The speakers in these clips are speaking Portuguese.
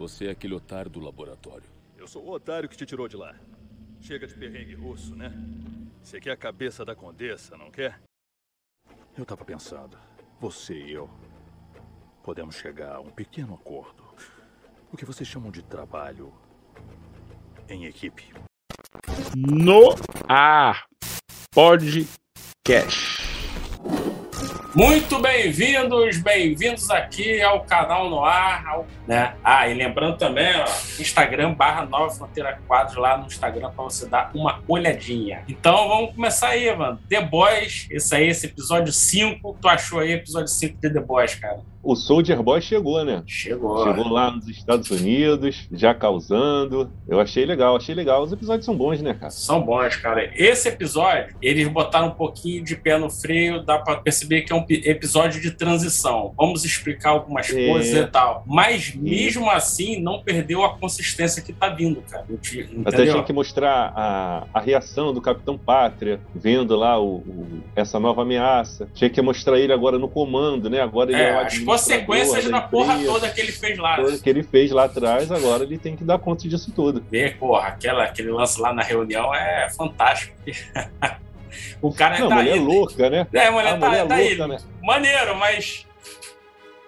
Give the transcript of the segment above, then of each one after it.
Você é aquele otário do laboratório. Eu sou o otário que te tirou de lá. Chega de perrengue russo, né? Você quer a cabeça da condessa, não quer? Eu tava pensando, você e eu podemos chegar a um pequeno acordo. O que vocês chamam de trabalho em equipe. No ar podcast. Muito bem-vindos, bem-vindos aqui ao canal no ar, ao, né? Ah, e lembrando também, ó, Instagram barra Nova Fronteira Quadros lá no Instagram para você dar uma olhadinha. Então vamos começar aí, mano. The Boys, esse aí, esse episódio 5. Tu achou aí episódio 5 de The Boys, cara? O Soldier Boy chegou, né? Chegou. Chegou lá nos Estados Unidos, já causando. Eu achei legal, achei legal. Os episódios são bons, né, cara? São bons, cara. Esse episódio, eles botaram um pouquinho de pé no freio, dá pra perceber que é um episódio de transição. Vamos explicar algumas é. coisas e tal. Mas mesmo assim, não perdeu a consistência que tá vindo, cara. Entendeu? Até tinha que mostrar a, a reação do Capitão Pátria, vendo lá o, o, essa nova ameaça. Tinha que mostrar ele agora no comando, né? Agora ele é, é consequências da porra toda que ele fez lá. Que ele fez lá atrás, agora ele tem que dar conta disso tudo. Ver, porra, aquela, aquele lance lá na reunião é fantástico. o cara Não, tá mulher é louca, né? É, a mulher a tá, mulher tá louca, ele. Né? Maneiro, mas.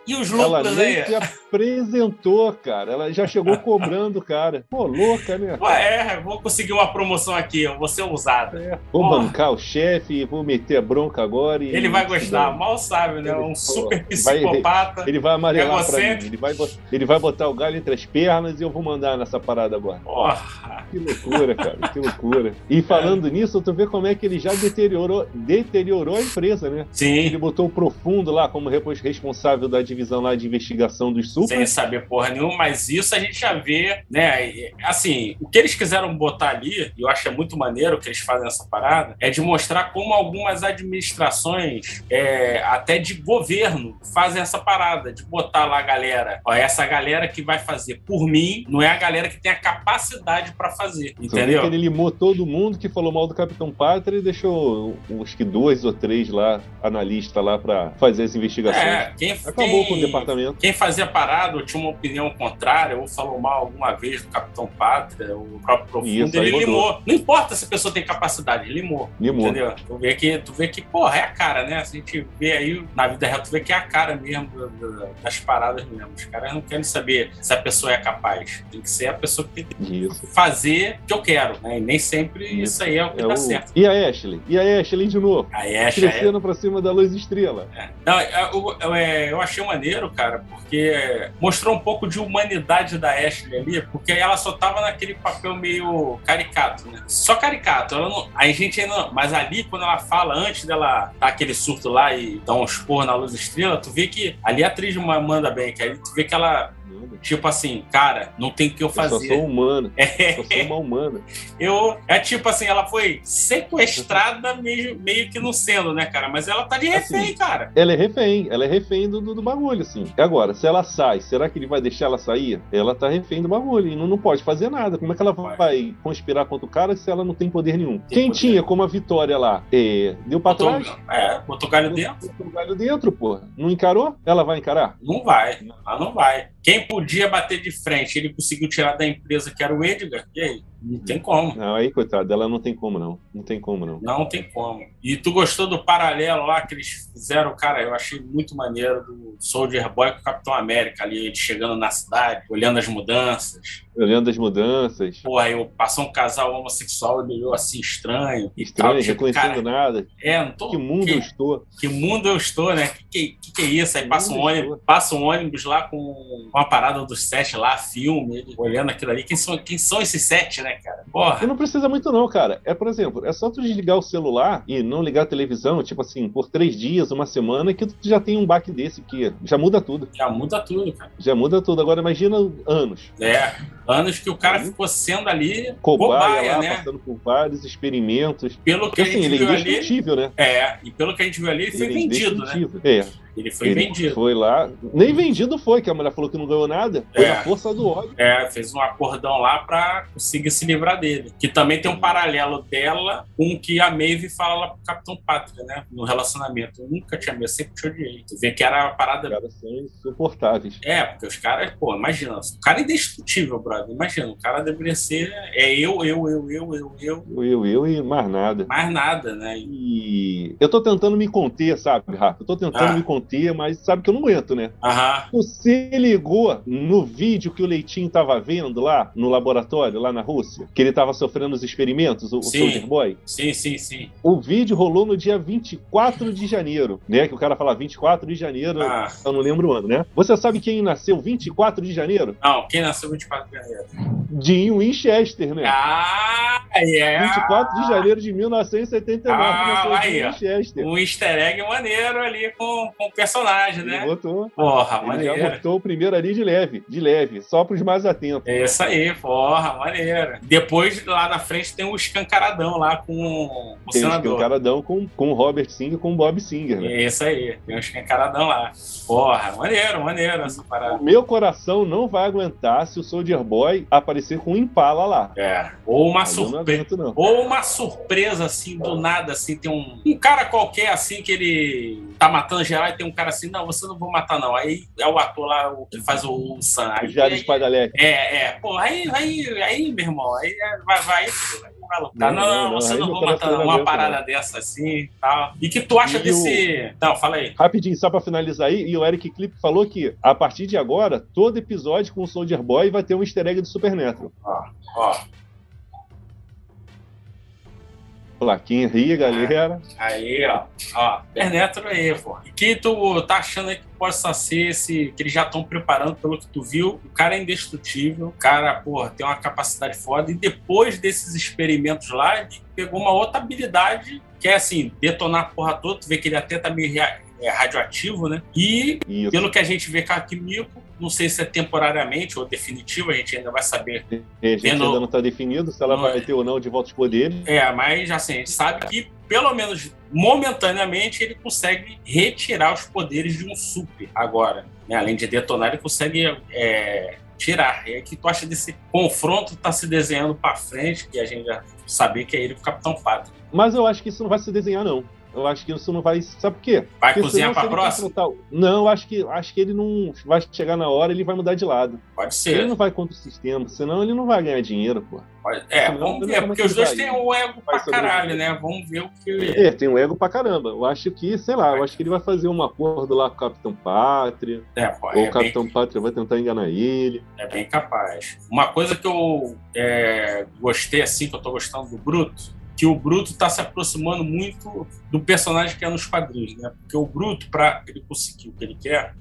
E os lucros aí? apresentou, cara. Ela já chegou cobrando cara. Pô, louca, né? Pô, é, vou conseguir uma promoção aqui, eu vou ser ousada. É. Vou Porra. bancar o chefe, vou meter a bronca agora. ele vai gostar, mal sabe, né? Um super psicopata. Vai, ele vai amarelar pra mim. Ele vai, ele vai botar o galho entre as pernas e eu vou mandar nessa parada agora. Porra. Que loucura, cara, que loucura. E falando é. nisso, tu vê como é que ele já deteriorou, deteriorou a empresa, né? Sim. Ele botou o Profundo lá como responsável da divisão lá de investigação dos super. Sem saber porra nenhuma, mas isso a gente já vê, né? Assim, o que eles quiseram botar ali, e eu acho é muito maneiro que eles fazem essa parada, é de mostrar como algumas administrações, é, até de governo, fazem essa parada, de botar lá a galera. Ó, essa galera que vai fazer por mim, não é a galera que tem a capacidade para fazer, entendeu? Ele limou todo mundo que falou mal do Capitão Pátria e deixou, acho que dois ou três lá, analistas lá para fazer as investigações. É, quem, Acabou quem, com o departamento. Quem fazia parada ou tinha uma opinião contrária ou falou mal alguma vez do Capitão Pátria, o próprio Profundo, Isso, ele limou. Não importa se a pessoa tem capacidade, limou. Limou. Entendeu? Tu vê que, tu vê que porra, é a cara, né? A gente vê aí na vida real, tu vê que é a cara mesmo das paradas mesmo. Os caras não querem saber se a pessoa é capaz. Tem que ser a pessoa que tem que isso. fazer o que eu quero, né? E nem sempre isso, aí é o que é dá o... certo. E a Ashley? E a Ashley de novo? A Ashley. Crescendo é... pra cima da luz estrela. É. Não, eu, eu, eu, achei maneiro, cara, porque mostrou um pouco de humanidade da Ashley ali, porque ela só tava naquele papel meio caricato, né? Só caricato. Ela não, a gente ainda não, Mas ali, quando ela fala, antes dela dar aquele surto lá e dar um esporro na luz estrela, tu vê que ali a atriz manda bem, que aí tu vê que ela Tipo assim, cara, não tem o que eu fazer. Eu só sou humano. É. Eu sou uma humana. Eu, é tipo assim, ela foi sequestrada meio, meio que não sendo, né, cara? Mas ela tá de refém, assim, cara. Ela é refém, ela é refém do, do, do, bagulho, assim. Agora, se ela sai, será que ele vai deixar ela sair? Ela tá refém do bagulho e não, não pode fazer nada. Como é que ela vai, vai conspirar contra o cara se ela não tem poder nenhum? Tem Quem poder. tinha como a vitória lá? É, deu pra botou, trás? É, botou o galho dentro. Botou o galho dentro, pô. Não encarou? Ela vai encarar? Não vai. Ela não vai. Quem podia bater de frente, ele conseguiu tirar da empresa que era o Edgar. E aí? Não tem como. Não, aí, coitado, ela não tem como, não. Não tem como, não. Não tem como. E tu gostou do paralelo lá que eles fizeram, cara? Eu achei muito maneiro do Soldier Boy com o Capitão América ali, ele chegando na cidade, olhando as mudanças. Olhando as mudanças. Porra, eu passou um casal homossexual e olhou assim estranho. Estranho, tal, tipo, reconhecendo cara, nada. É, não tô. Que mundo que, eu estou. Que mundo eu estou, né? Que que, que é isso? Aí passa um, ônibus, passa um ônibus lá com uma parada dos sete lá, filme, olhando aquilo ali. Quem são, quem são esses sete, né, cara? Porra. E não precisa muito, não, cara. É, por exemplo, é só tu desligar o celular e não ligar a televisão, tipo assim, por três dias, uma semana, que tu já tem um baque desse que já muda tudo. Já muda tudo, cara. Já muda tudo. Agora imagina anos. É. Anos que o cara ficou sendo ali Cobaia, cobaia, lá, né? passando por vários experimentos. Pelo que Porque a assim, gente ele é viu ali. né? É, e pelo que a gente viu ali, ele foi Ele é vendido, né? É. Ele foi ele vendido. foi lá. Nem vendido foi, que a mulher falou que não ganhou nada. Foi É. a força do ódio. É, fez um acordão lá pra conseguir se livrar dele. Que também tem um paralelo dela com o que a Maeve fala lá pro Capitão Pátria, né? No relacionamento. Eu nunca tinha me sempre te odiei. Tu vê que era a parada. Os caras são insuportáveis. É, porque os caras, pô, imagina. O cara é indestrutível, brother. Imagina, o cara deveria ser. É eu, eu, eu, eu, eu, eu. Eu, eu, eu e mais nada. Mais nada, né? E- E eu tô tentando me conter, sabe, Rafa? Eu tô tentando Ah. me conter, mas sabe que eu não aguento, né? Aham. Você ligou no vídeo que o Leitinho tava vendo lá no laboratório, lá na Rússia? Que ele tava sofrendo os experimentos, o, o Sim. Soldier Boy? Sim, sim, sim. O vídeo rolou no dia 24 de janeiro, né? Que o cara fala 24 de janeiro, Ah, eu não lembro o ano, né? Você sabe quem nasceu 24 de janeiro? não, quem nasceu 24 de janeiro? Jim Winchester, né? Ah, é. 24 de janeiro de 1979 Ah, nasceu aí. Winchester. Um easter egg maneiro ali com, com o personagem, Ele né? botou, Porra, ele já maneiro. botou o primeiro ali de leve, de leve, só pros mais atentos. É isso aí, porra, maneiro. Depois, lá na frente, tem o escancaradão lá com o Tem um senador. escancaradão com, com o Robert Singer com o Bob Singer, né? É isso aí, tem um escancaradão lá. Porra, maneiro, maneiro essa O parada. meu coração não vai aguentar se o Soldier Boy aparecer com um Impala lá. É. Ou uma surpresa. Ou uma surpresa, assim, do nada, assim, tem um, um cara qualquer, assim, que ele tá matando geral e tem um cara assim, não, você não vou matar, não. Aí é o ator lá, o que faz o, o Sam. Aí, Já de aí- Espadalete. É, é. Pô, aí, aí, aí, meu irmão, aí é, vai, vai, vai, vai lutar. Não, Não, não, não, você não vou matar não uma aguenta, parada dessa assim e tal. E que tu acha E desse. Não, fala aí. Rapidinho, só pra finalizar aí, e o Eric Clip falou que a partir de agora, todo episódio com o Soldier Boy vai ter um easter egg do Supernatural. Ó, Plaquinha aí, galera. aí, ó. Ó, Supernatural aí, pô. E que tu tá achando aí que possa ser esse. Que eles já estão preparando, pelo que tu viu. O cara é indestrutível. O cara, pô, tem uma capacidade foda. E depois desses experimentos lá, ele pegou uma outra habilidade que é assim, detonar a porra toda. Tu vê que ele até tá meio é, radioativo, né? E Isso. Pelo que a gente vê com a Kimiko, não sei se é temporariamente ou definitivo, a gente ainda vai saber. A gente vendo- ainda não tá definido se ela Não vai é. ter ou não de volta aos poderes. É, mas assim, a gente sabe que, pelo menos momentaneamente, ele consegue retirar os poderes de um super agora. né? Além de detonar, ele consegue é, tirar. E aí, o que tu acha desse confronto tá se desenhando pra frente, que a gente já sabia que é ele com o Capitão Pátria? Mas eu acho que isso não vai se desenhar, não. Eu acho que isso não vai. Sabe por quê? Vai Porque cozinhar ele próxima? confrontar Não, eu acho que, acho que ele não vai chegar na hora ele vai mudar de lado. Pode Ele ser. não vai contra o sistema, senão ele não vai ganhar dinheiro, pô. É, Senão, vamos ver, porque os é dois têm o ego Vai pra caralho, né? Vamos ver o que. É, tem um ego pra caramba. Eu acho que, sei lá, eu acho que ele vai fazer um acordo lá com o Capitão Pátria. É, pô, ou é o bem- Capitão Pátria vai tentar enganar ele. É bem capaz. Uma coisa que eu é, gostei, assim, que eu tô gostando do Bruto, que o Bruto tá se aproximando muito do personagem que é nos quadrinhos, né? Porque o Bruto, para ele conseguir o que ele quer,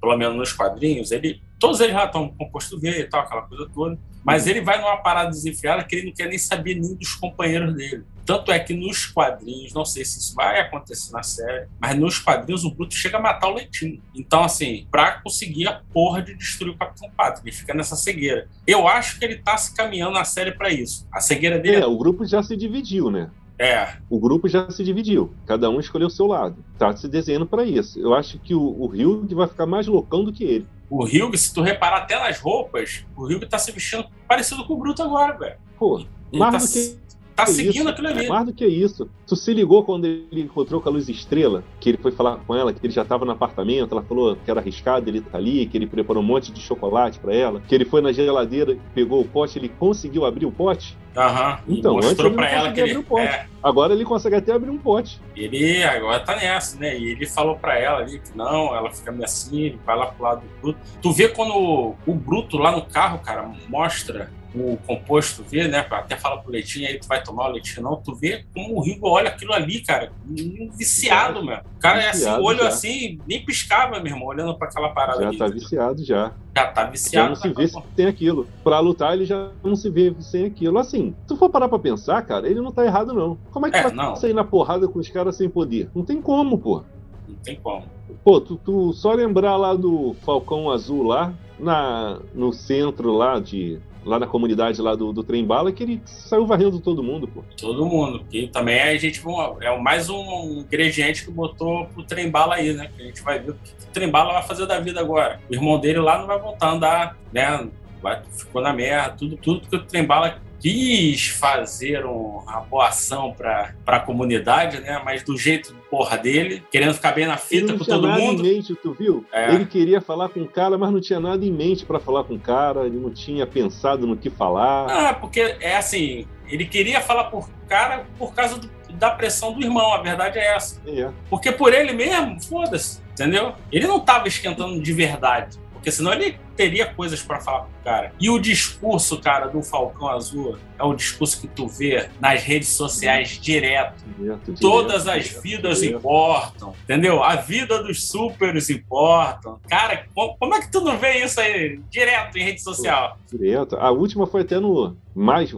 pelo menos nos quadrinhos, ele. Todos eles já estão composto V e tal, aquela coisa toda. Mas ele vai numa parada desenfreada que ele não quer nem saber nem dos companheiros dele. Tanto é que nos quadrinhos, não sei se isso vai acontecer na série, mas nos quadrinhos o Bruto chega a matar o Leitinho. Então, assim, pra conseguir a porra de destruir o Capitão Pátria, ele fica nessa cegueira. Eu acho que ele tá se caminhando na série pra isso. A cegueira dele É, o grupo já se dividiu, né? É. O grupo já se dividiu. Cada um escolheu o seu lado. Tá se desenhando pra isso. Eu acho que o, o Hugh vai ficar mais loucão do que ele. O Hugh, se tu reparar até nas roupas, o Hugh tá se vestindo parecido com o Bruto agora, velho. Pô, Ele mais tá, do que tá isso, seguindo aquilo ali. Mais do que isso. Tu se ligou quando ele encontrou com a Luz Estrela, que ele foi falar com ela, que ele já tava no apartamento, ela falou que era arriscado ele tá ali, que ele preparou um monte de chocolate pra ela, que ele foi na geladeira, pegou o pote, ele conseguiu abrir o pote. Aham. Então, mostrou ele pra não ela que ele. o pote. É, Agora ele consegue até abrir um pote. ele agora tá nessa, né? E ele falou pra ela ali que não, ela fica meio assim, vai lá pro lado do Bruto. Tu vê quando o Bruto lá no carro, cara, mostra o composto, vê, né? Até fala pro Leitinho aí, tu vai tomar o Leitinho, não. Tu vê como o Rigo olha aquilo ali, cara, um viciado, meu. O cara é assim, o olho já. assim, nem piscava, meu irmão, olhando pra aquela parada Já ali. tá viciado já. Já tá Já viciado. não se tá vê com- sem aquilo. Pra lutar, ele já não se vê sem aquilo. Assim, se tu for parar pra pensar, cara, ele não tá errado, não. Como é que É, vai não. sair na porrada com os caras sem poder? Não tem como, pô. Não tem como. Pô, tu, tu só lembrar lá do Falcão Azul lá, na, no centro lá de, lá na comunidade lá do, do trem bala que ele saiu varrendo todo mundo, pô. Todo mundo. E também a gente é mais um ingrediente que botou pro trem bala aí, né? Que a gente vai ver o que o trem bala vai fazer da vida agora. O irmão dele lá não vai voltar a andar, né? Vai, ficou na merda, tudo, tudo que o trem bala quis fazer uma boa ação para a comunidade, né? Mas do jeito porra dele, querendo ficar bem na fita com todo mundo. Em mente, tu viu? É. Ele queria falar com o cara, mas não tinha nada em mente para falar com o cara, ele não tinha pensado no que falar. Ah, porque é assim, ele queria falar por cara por causa do, da pressão do irmão, a verdade é essa. É. Porque por ele mesmo, foda-se, entendeu? Ele não tava esquentando de verdade. Porque senão ele teria coisas para falar pro cara. E o discurso, cara, do Falcão Azul é o discurso que tu vê nas redes sociais direto. direto Todas direto, as direto, vidas importam, entendeu? A vida dos supers importam. Cara, como é que tu não vê isso aí direto em rede social? Direto. A última foi até no mais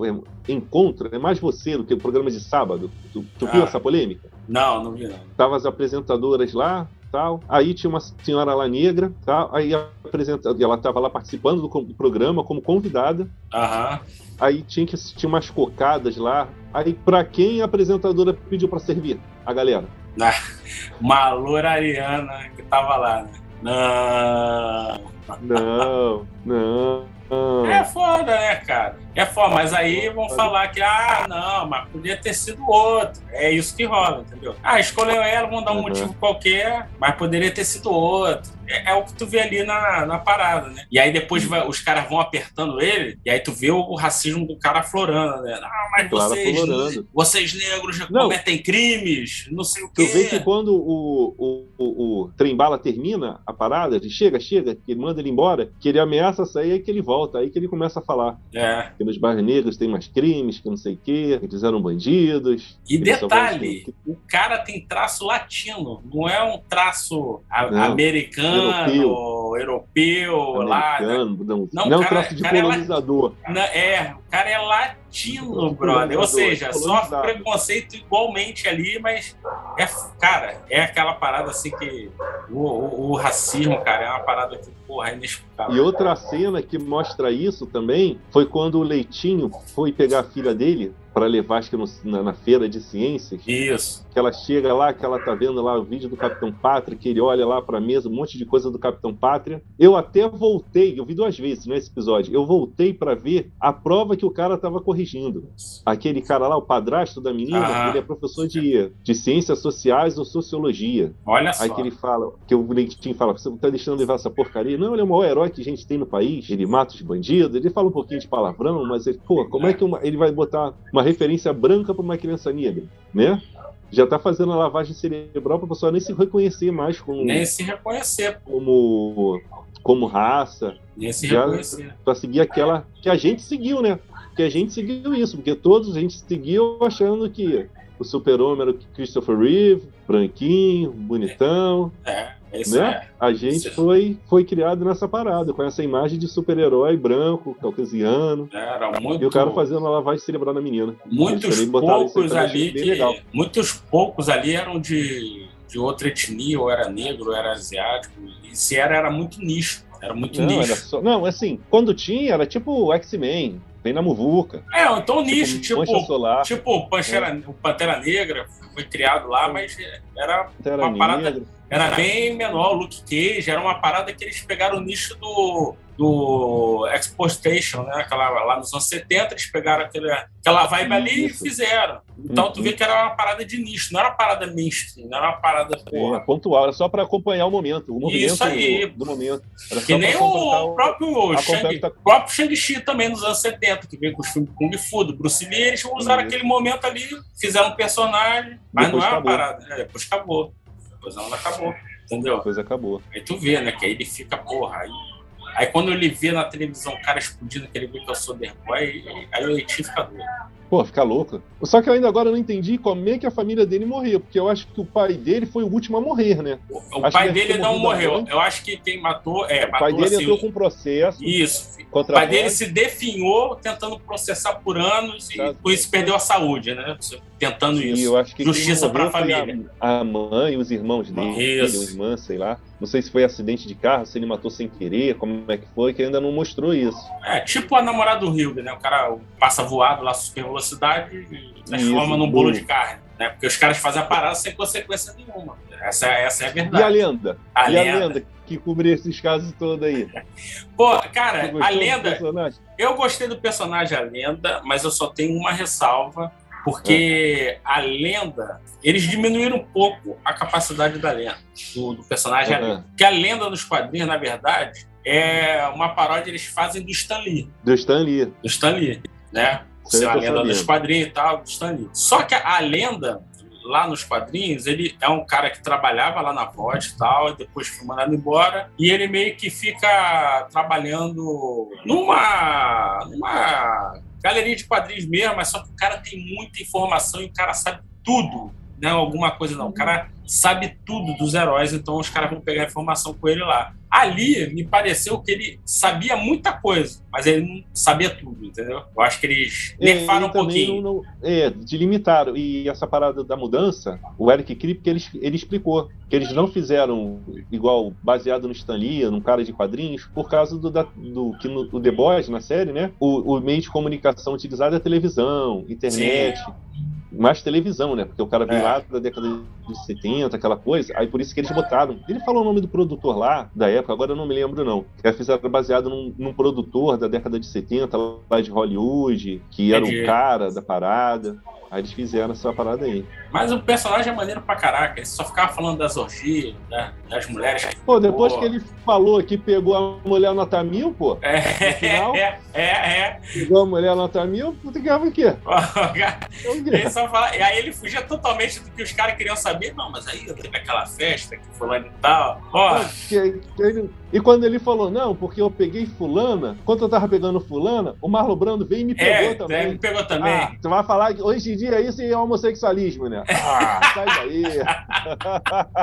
encontro, é mais você do que o programa de sábado. Tu, tu ah. viu essa polêmica? Não, não vi não. Tava as apresentadoras lá, tal. Aí tinha uma senhora lá negra, tal. Aí a ela estava lá participando do, programa como convidada. Aham. Aí tinha que assistir umas cocadas lá. Aí para quem a apresentadora pediu para servir? A galera. Ah, uma loura ariana que tava lá, né? Não. Não, não. É foda, né, cara? É foda, mas aí vão falar que, ah, não, mas podia ter sido outro. É isso que rola, entendeu? Ah, escolheu ela, vão dar um uhum. motivo qualquer, mas poderia ter sido outro. É, é, o que tu vê ali na, na parada, né? E aí depois vai, os caras vão apertando ele, e aí tu vê o, o racismo do cara aflorando, né? Ah, mas vocês, vocês negros já cometem crimes, não sei o quê. Tu vê que quando o, o, o, o trem-bala termina a parada, ele chega, chega, que ele manda ele embora, que ele ameaça sair, aí que ele volta, aí que ele começa a falar. É. Que nos bairros negros tem mais crimes, que não sei o quê, que eles eram bandidos. E detalhe, o cara tem traço latino, não é um traço não, americano europeu, europeu lá. Né? Não, não, não cara, traço de colonizador. É, é, o cara é latino, brother. Ou seja, sofre preconceito igualmente ali, mas é, cara, é aquela parada assim que o, o, o racismo, cara, é uma parada que, porra, é inexplicável. E outra cena que mostra isso também foi quando o Leitinho foi pegar a filha dele para levar, acho que no, na, na, feira de ciências. Isso. Que ela chega lá, que ela tá vendo lá o vídeo do Capitão Pátria, que ele olha lá para a mesa, um monte de coisa do Capitão Pátria. Eu até voltei, eu vi duas vezes nesse episódio, eu voltei para ver a prova que o cara tava corrigindo. Aquele cara lá, o padrasto da menina, ah. ele é professor de, de ciências sociais ou sociologia. Olha só. Aí que ele fala, que o Leitinho fala, você tá deixando levar essa porcaria? Não, ele é o maior herói que a gente tem no país, ele mata os bandidos, ele fala um pouquinho de palavrão, mas ele, pô, como é que uma, ele vai botar uma referência branca para uma criança negra, né? Já está fazendo a lavagem cerebral para a pessoa nem se reconhecer mais como nem se reconhecer como como raça, nem se reconhecer para seguir aquela que a gente seguiu, né? Que a gente seguiu isso, porque todos a gente seguiu achando que o super-homem era o Christopher Reeve, branquinho, bonitão. É. Isso né? É. A gente foi, foi criado nessa parada, com essa imagem de super-herói branco, caucasiano. Era muito... E o cara fazendo a lavagem cerebral na menina. Muitos poucos ali que, Muitos poucos ali eram de, de outra etnia, ou era negro, ou era asiático. E se era, era muito nicho. Era muito não, nicho. Era só... Não, assim, quando tinha, era tipo X-Men. Vem na muvuca. É, então tipo, nicho, tipo, solar, tipo Pantera, é. o Pantera Negra foi criado lá, mas era Pantera uma parada. Negra era bem menor. O Luke Cage era uma parada que eles pegaram o nicho do, do Expo Station, né? Aquela, lá nos anos 70, eles pegaram aquele, aquela vibe ali Isso. e fizeram. Então tu vê que era uma parada de nicho, não era uma parada mainstream, não era uma parada porra. É, pontual, era só para acompanhar o momento, o movimento Isso aí. Do, do momento. Era que nem o próprio Shang, tá... próprio Shang-Chi também nos anos 70, que veio com os filmes Kung Fu, do Bruce Lee, eles usaram Isso. aquele momento ali, fizeram um personagem, mas depois não é uma parada, é, depois acabou depois ela acabou, entendeu? Depois acabou. Aí tu vê, né? Que aí ele fica, porra, aí. Aí quando ele vê na televisão o cara explodindo, que ele vê que é o Soderboy, aí o Leitinho fica doido. Pô, fica louco. Só que eu ainda agora não entendi como é que a família dele morreu, porque eu acho que o pai dele foi o último a morrer, né? O, o pai dele não morreu. Eu acho que quem matou. É, matou o pai dele assim, entrou com processo. Isso. o pai dele se definhou tentando processar por anos e por isso perdeu a saúde, né? Tentando Sim, isso. Eu acho que Justiça para a família. A, a mãe, os irmãos dele, isso. filho, irmã, sei lá. Não sei se foi acidente de carro, se ele matou sem querer, como é que foi, que ainda não mostrou isso. É, tipo a namorada do Rio, né? O cara passa voado lá, super velocidade e transforma num bolo de carne. Né? Porque os caras fazem a parada sem consequência nenhuma. Essa, essa é a verdade. E a lenda? A e a lenda. lenda que cobre esses casos todos aí? Pô, cara, a lenda. Eu gostei do personagem A Lenda, mas eu só tenho uma ressalva, porque a lenda. Eles diminuíram um pouco a capacidade da lenda, do, do personagem A Aham. Lenda. Porque a lenda nos quadrinhos, na verdade, é uma paródia que eles fazem do Stan Lee. Do Stan Lee. do Stan Lee, né? Por ser a lenda dos quadrinhos e tal, do Stan Lee. Só que a, a lenda, lá nos quadrinhos, ele é um cara que trabalhava lá na Voz e tal, e depois foi mandado embora, e ele meio que fica trabalhando numa, numa galeria de quadrinhos mesmo, mas só que o cara tem muita informação e o cara sabe tudo. Não é alguma coisa, não. O cara sabe tudo dos heróis, então os caras vão pegar informação com ele lá. Ali, me pareceu que ele sabia muita coisa, mas ele não sabia tudo, entendeu? Eu acho que eles nerfaram É, um e pouquinho. não- não- é, delimitaram. E essa parada da mudança, o Eric Kripke, ele, ele explicou que eles não fizeram igual baseado no Stan Lee, num cara de quadrinhos, por causa do, da- do que no o The Boys, na série, né? O, o meio de comunicação utilizado é televisão, internet. Mais televisão, né? Porque o cara veio É. lá da década de 70, aquela coisa. Aí por isso que eles botaram. Ele falou o nome do produtor lá, da época, agora eu não me lembro, não. Que fizeram baseado num, num produtor da década de 70, lá de Hollywood, que era o cara da parada. Aí eles fizeram essa parada aí. Mas o personagem é maneiro pra caraca. Ele só ficava falando das orgias, né? das mulheres. Pô, depois Pô. que ele falou que pegou a mulher nota mil, pô. É, final? é, é, Pegou a mulher nota mil, tu ganhava o quê? é. É o quê? Ele só fala, e aí ele fugia totalmente do que os caras queriam saber. Não, mas aí teve aquela festa que fulano e tal. Ó, Que- que ele- E quando ele falou, não, porque eu peguei fulana, enquanto eu tava pegando fulana, o Marlon Brando veio e me pegou é, também. é, me pegou também. Ah, tu vai falar que hoje em dia isso é homossexualismo, né? Ah, sai daí.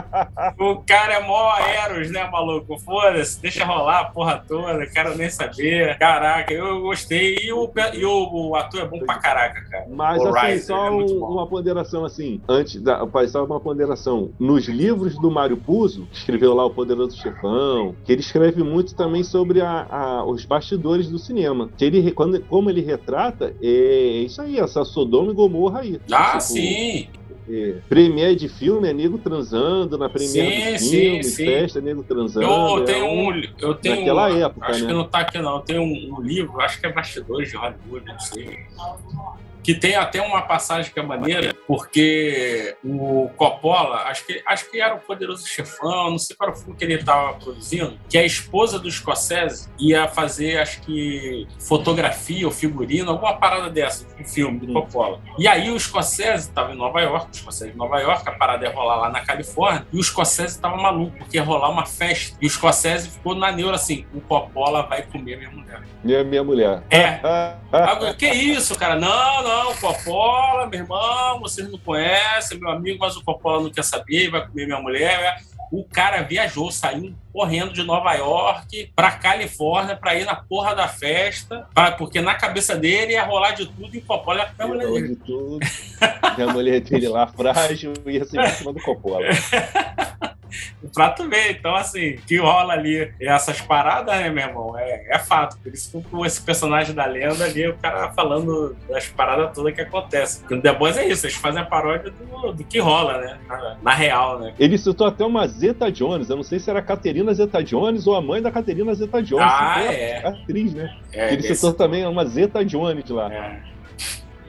O cara é mó Eros, né, maluco? Foda-se, deixa rolar a porra toda, quero nem saber. Caraca, eu gostei. E o, e o, o ator é bom pra caraca, cara. Mas O assim, Riser, só é um- uma ponderação assim, antes da, só uma ponderação. Nos livros do Mário Puzo, que escreveu lá o Poderoso Chefão, que ele escreve muito também sobre a- a- os bastidores do cinema. Que ele, quando, como ele retrata, é isso aí, essa Sodoma e Gomorra aí. Ah, Tipo, sim. É, premiere de filme é nego transando, na premiere Sim, de filme, sim. festa é nego transando. Eu é tenho um- um. Eu tenho naquela um- época, Acho né? que não tá aqui, não. Tenho um, um livro, acho que é Bastidores de Hollywood, não sei. Que tem até uma passagem que é maneira, porque o Coppola, acho que, acho que era o Poderoso Chefão, não sei qual era o filme que ele estava produzindo, que a esposa do Scorsese ia fazer, acho que, fotografia ou figurino, alguma parada dessa, um filme do Hum. Coppola. E aí o Scorsese estava em Nova York, o Scorsese em Nova York, a parada ia rolar lá na Califórnia, e o Scorsese estava maluco, porque ia rolar uma festa. E o Scorsese ficou na neura assim: o Coppola vai comer minha mulher. Minha, minha mulher. É. Agora, que isso, cara? Não, não, Coppola, meu irmão, vocês não conhecem, meu amigo, mas o Coppola não quer saber, vai comer minha mulher. O cara viajou, saiu correndo de Nova York pra Califórnia pra ir na porra da festa, pra- porque na cabeça dele ia rolar de tudo e o Coppola ia a mulher dele. de tudo. E a mulher dele lá, frágil, ia ser em cima do Coppola. Pra tu ver, então assim, que rola ali essas paradas, né, meu irmão? É, é fato. Por isso que com esse personagem da lenda ali, o cara falando das paradas todas que acontecem. Porque no The Boys é isso, eles fazem a paródia do, do que rola, né? Na, na real, né? Ele citou até uma Zeta Jones. Eu não sei se era a Caterina Zeta Jones ou a mãe da Caterina Zeta Jones. Ah, Citou é. a atriz, né? É, Ele esse- citou também uma Zeta Jones lá. é.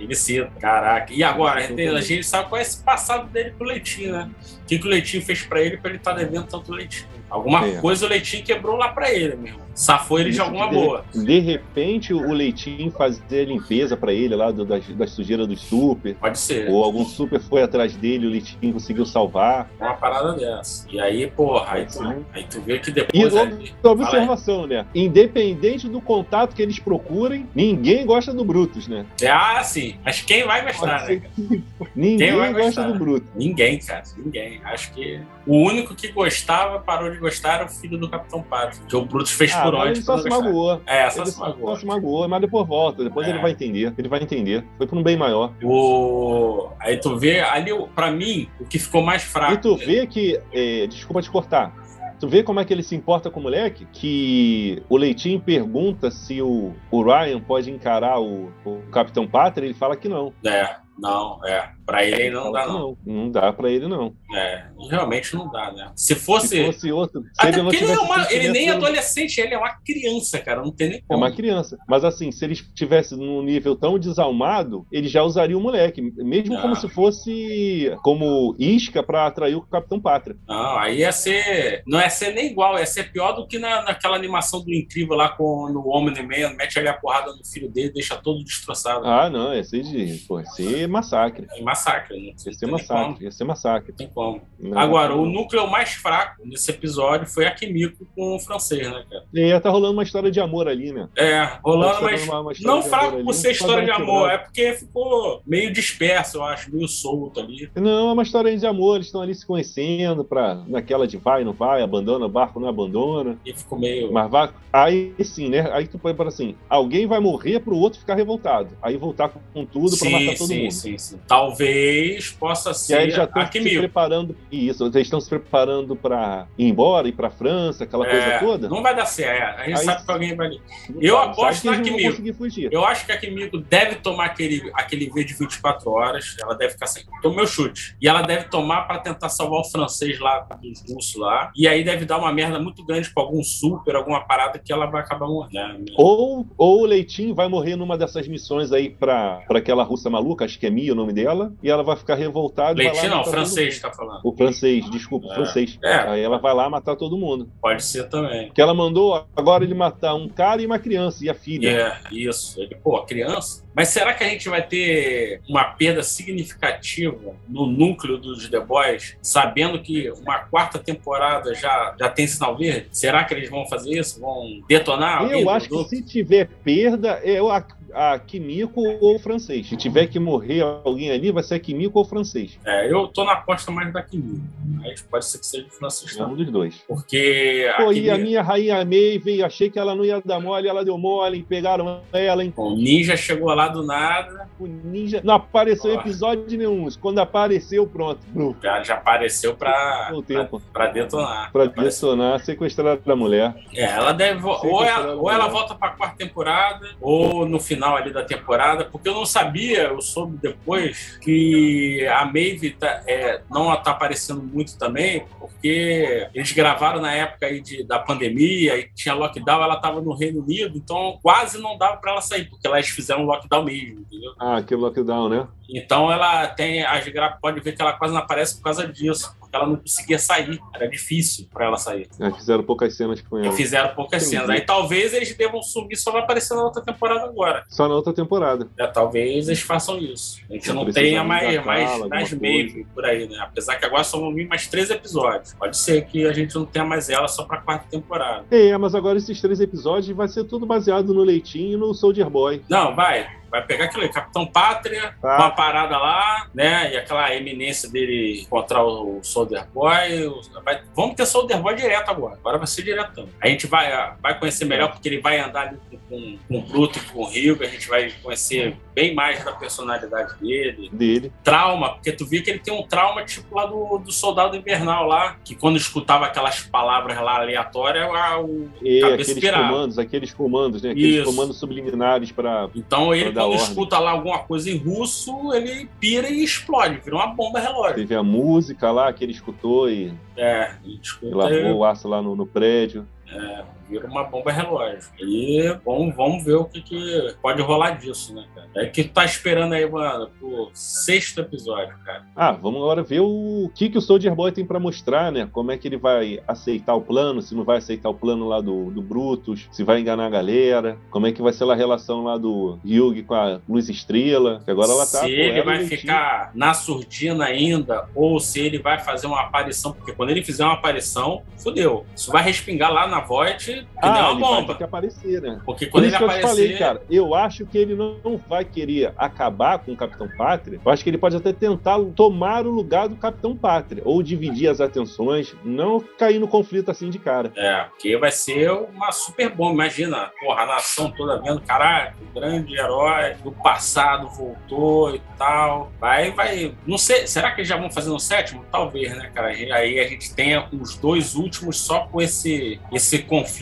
Ele cita, caraca. E agora, a gente, sabe qual é esse passado dele com o Leitinho, né? O que, que o Leitinho fez pra ele pra ele estar devendo tanto Leitinho? Alguma É. coisa o Leitinho quebrou lá pra ele, meu irmão. Safou ele de alguma que boa. De repente, o Leitinho fazia limpeza pra ele lá do, das, das sujeiras dos super. Pode ser. Ou algum super foi atrás dele, o Leitinho conseguiu salvar. Uma parada dessa. E aí, porra, aí tu, aí tu vê que E depois outra ali. observação, né? Independente do contato que eles procurem, ninguém gosta do Brutus, né? Ah, sim. Mas quem vai gostar, né? Ninguém vai gosta gostar? do Brutus. Ninguém, cara. Ninguém. Acho que o único que gostava, parou de gostar, era o filho do Capitão Pato. Que o Brutus fez Ah, por onde. ele só se magoou. É, só Ele se magoou. só se magoou, mas depois volta. Depois É. ele vai entender. Ele vai entender. Foi por um bem maior. O... Aí tu vê, ali, pra mim, o que ficou mais fraco. E tu vê que. é, desculpa te cortar. Tu vê como é que ele se importa com o moleque? Que o Leitinho pergunta se o, o Ryan pode encarar o, o Capitão Pátria, ele fala que não. É, não, é. Pra ele não dá, não. não. Não dá pra ele, não. É, realmente não dá, né? Se fosse. Se fosse outro. Se ele, ele, é uma- ele nem é adolescente, ele é uma criança, cara. Não tem nem É como. uma criança. Mas assim, se ele estivesse num nível tão desalmado, ele já usaria o moleque. Mesmo como Ah. se fosse como isca pra atrair o Capitão Pátria. Não, aí ia ser. Não ia ser nem igual, ia ser pior do que na, naquela animação do Incrível lá com no Homem-Man, mete ali a porrada no filho dele, deixa todo destroçado. Ah, não, ia ser de. Pô, ser massacre. É massacre, né? Ia ser massacre, como. ia ser massacre. Tem como. Não. Agora, o núcleo mais fraco nesse episódio foi a Kimiko com o francês, né, cara? E aí tá rolando uma história de amor ali, né? É, rolando, Tá mas uma- uma não fraco por ser história de amor, é porque ficou meio disperso, eu acho, meio solto ali. Não, é uma história de amor, eles estão ali se conhecendo pra, naquela de vai, não vai, abandona o barco, não abandona. E ficou meio. Mas vai. Aí sim, né? Aí tu põe para assim: alguém vai morrer pro outro ficar revoltado. Aí voltar com tudo pra matar todo sim, mundo. Sim, sim. Talvez possa E aí ser já estão se preparando. Isso, eles estão se preparando pra ir embora, ir pra França, aquela coisa É, toda. Não vai dar certo. A gente Aí- sabe que alguém vai. Não eu sabe, aposto na Kimiko. Eu acho que a Kimiko deve tomar aquele, aquele V de 24 horas. Ela deve ficar sem. Então, meu chute. E ela deve tomar pra tentar salvar o francês lá dos russos lá. E aí deve dar uma merda muito grande com algum super, alguma parada que ela vai acabar morrendo. Ou, ou o Leitinho vai morrer numa dessas missões aí pra aquela russa maluca, acho que é Mia o nome dela, e ela vai ficar revoltada. e Leitinho não, francês, tá falando. O francês, desculpa, o É. francês. É. Aí ela vai lá matar todo mundo. Pode ser também. Que ela mandou agora ele matar um cara e uma criança, e a filha. É, isso. Ele, pô, a criança. Mas será que a gente vai ter uma perda significativa no núcleo dos The Boys, sabendo que uma quarta temporada já, já tem sinal verde? Será que eles vão fazer isso? Vão detonar? Eu acho que se tiver perda, é a, a Kimiko ou francês. Se tiver que morrer alguém ali, vai ser a Kimiko ou francês. É, eu tô na aposta mais da Kimiko. Mas pode ser que seja o Francis É um dos dois. Porque a Pô, e a Kimiko- minha rainha Maeve, achei que ela não ia dar mole, ela deu mole, pegaram ela, hein? o Ninja chegou lá do nada, O ninja não apareceu em episódio nenhum. Quando apareceu, pronto. Já, já apareceu pra, o pra, tempo. pra detonar. Pra Apareceu. detonar, sequestrar a mulher. É, ela deve. Ou ela, ou ela volta pra quarta temporada, ou no final ali da temporada, porque eu não sabia, eu soube depois, que a Maeve tá, é, não tá aparecendo muito também, porque eles gravaram na época aí de, da pandemia e tinha lockdown, ela tava no Reino Unido, então quase não dava pra ela sair, porque elas fizeram lockdown mesmo, entendeu? Ah, aquele lockdown, né? Então ela tem. As gra... Pode ver que ela quase não aparece por causa disso. Porque ela não conseguia sair. Era difícil pra ela sair. É, fizeram poucas cenas com ela. Fizeram poucas Entendi. cenas. Aí talvez eles devam sumir, só vai aparecer na outra temporada agora. Só na outra temporada. É, talvez eles façam isso. A gente Não não tenha mais, mais, Maeve por aí, né? Apesar que agora só vão vir mais três episódios. Pode ser que a gente não tenha mais ela só pra quarta temporada. É, mas agora esses três episódios vai ser tudo baseado no Leitinho e no Soldier Boy. Não, vai. Vai pegar aquilo aí, Capitão Pátria, Tá. uma parada lá, né? E aquela eminência dele encontrar o Soldier Boy. vai- vamos ter Soldier Boy direto agora. Agora vai ser diretão. A gente vai, ah, vai conhecer melhor, porque ele vai andar ali com, com, com o Bruto e com o Rio, a gente vai conhecer bem mais da personalidade dele. Dele. Trauma, porque tu vê que ele tem um trauma tipo lá do, do Soldado Invernal lá, que quando escutava aquelas palavras lá aleatórias, ah, o E cabeça aqueles pirava. comandos, aqueles comandos, né? Aqueles Isso. comandos subliminares pra. Então ele, Pra quando ordem. escuta lá alguma coisa em russo, ele pira e explode, vira uma bomba relógio. Teve a música lá que ele escutou e, É, e e lavou o aço lá no, no prédio. é, vira uma bomba relógio. E vamos, vamos ver o que, que pode rolar disso, né, cara? É que tu tá esperando aí, mano, pro sexto episódio, cara. Ah, vamos agora ver o que, que o Soldier Boy tem pra mostrar, né? Como é que ele vai aceitar o plano, se não vai aceitar o plano lá do, do Brutus, se vai enganar a galera, como é que vai ser a relação lá do Hyug com a Luz Estrela, que agora ela tá se ele vai ficar na surdina ainda, ou se ele vai fazer uma aparição, porque quando ele fizer uma aparição, fudeu. Isso vai respingar lá na voz Detroit que ah, deu uma bomba. vai que aparecer, né? Porque Por quando isso ele que eu te aparecer. falei, cara, eu acho que ele não, vai querer acabar com o Capitão Pátria. Eu acho que ele pode até tentar tomar o lugar do Capitão Pátria, ou dividir as atenções, não cair no conflito assim de cara. É, porque vai ser uma super bomba. Imagina, porra, a nação toda vendo, caralho, o grande herói do passado voltou e tal. Vai, vai. Não sei, será que eles já vão fazer no sétimo? Talvez, né, cara? Aí a gente tenha os dois últimos só com esse, esse conflito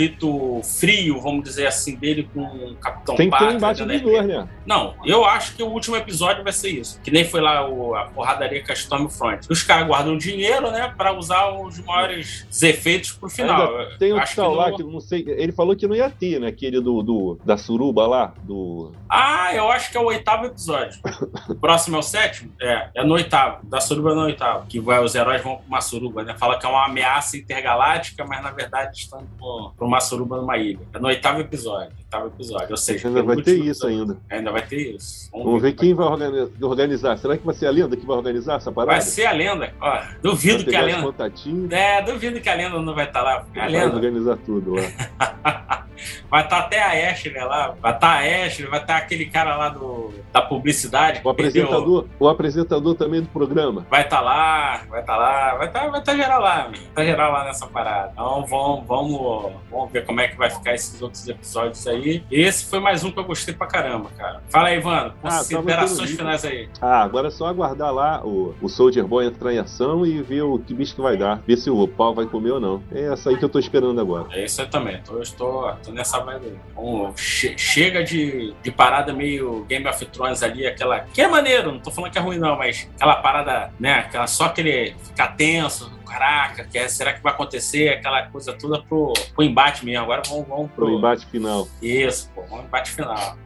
frio, vamos dizer assim, dele com o Capitão Tem que ter um embate né? dos dois, né? Não, eu acho que o último episódio vai ser isso. Que nem foi lá o, a porradaria com a Stormfront. Os caras guardam dinheiro, né, pra usar os maiores efeitos pro final. Ainda tem que tal lá que não sei. Ele falou que não ia ter, né? Aquele do, do- da suruba lá, do. Ah, eu acho que é o oitavo episódio. O próximo é o sétimo? É, é no oitavo. Da suruba é no oitavo. Que vai, os heróis vão pra uma suruba, né? Fala que é uma ameaça intergaláctica, mas na verdade estão pro- pra uma suruba numa ilha. É no oitavo episódio. Oitavo episódio. Ou seja, Ainda vai ter isso episódio. ainda. Ainda vai ter isso. Vamos ver quem vai organi- organizar. Será que vai ser a lenda que vai organizar essa parada? Vai ser a lenda. Ó, duvido que a lenda. contatinhos, É, duvido que a lenda não vai estar lá. porque A vai lenda organizar tudo lá. vai estar até a Ashley lá. Vai estar a Ashley, vai estar aquele cara lá do, da publicidade. O perdeu- apresentador, o apresentador também do programa. Vai estar lá, vai estar lá, vai estar vai tá geral lá, vai estar geral lá nessa parada. Então vamos, vamos, vamos ver como é que vai ficar esses outros episódios aí. Esse foi mais um que eu gostei pra caramba, cara. Fala aí, Ivano, Ah, considerações tava finais aí. Ah, agora é só aguardar lá o, o Soldier Boy entrar em ação e ver o que bicho que vai dar. Ver se o pau vai comer ou não. É essa aí que eu tô esperando agora. É isso aí também. Tô, eu estou, tô nessa vibe aí. Vamos, che- chega de, de parada meio Game of Thrones ali, aquela. Que é maneiro, não tô falando que é ruim, não, mas aquela parada, né? Aquela, só aquele ficar tenso, caraca, que é- será que vai acontecer? Aquela coisa toda pro, pro embate mesmo. Agora vamos, vamos Pro pro. embate final. Isso, pô, vamos embate final.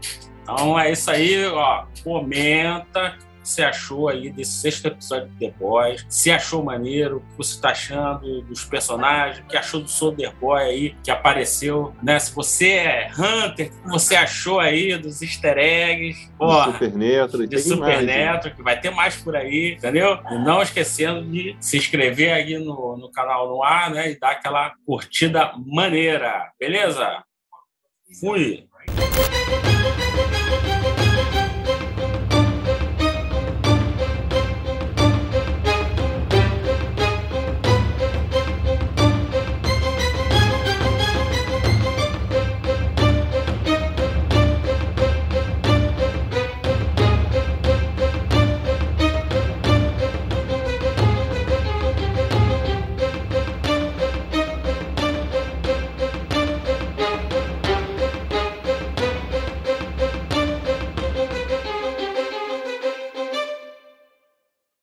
Então é isso aí, ó. Comenta você achou aí desse sexto episódio de The Boys. Se achou maneiro, o que você tá achando dos personagens, o que achou do Soldier Boy aí que apareceu, né? Se você é Hunter, o que você achou aí dos easter eggs, porra. Super Neto. De Super? Neto, que vai ter mais por aí, entendeu? E não esquecendo de se inscrever aí no, no canal no ar, né? E dar aquela curtida maneira, beleza? Fui!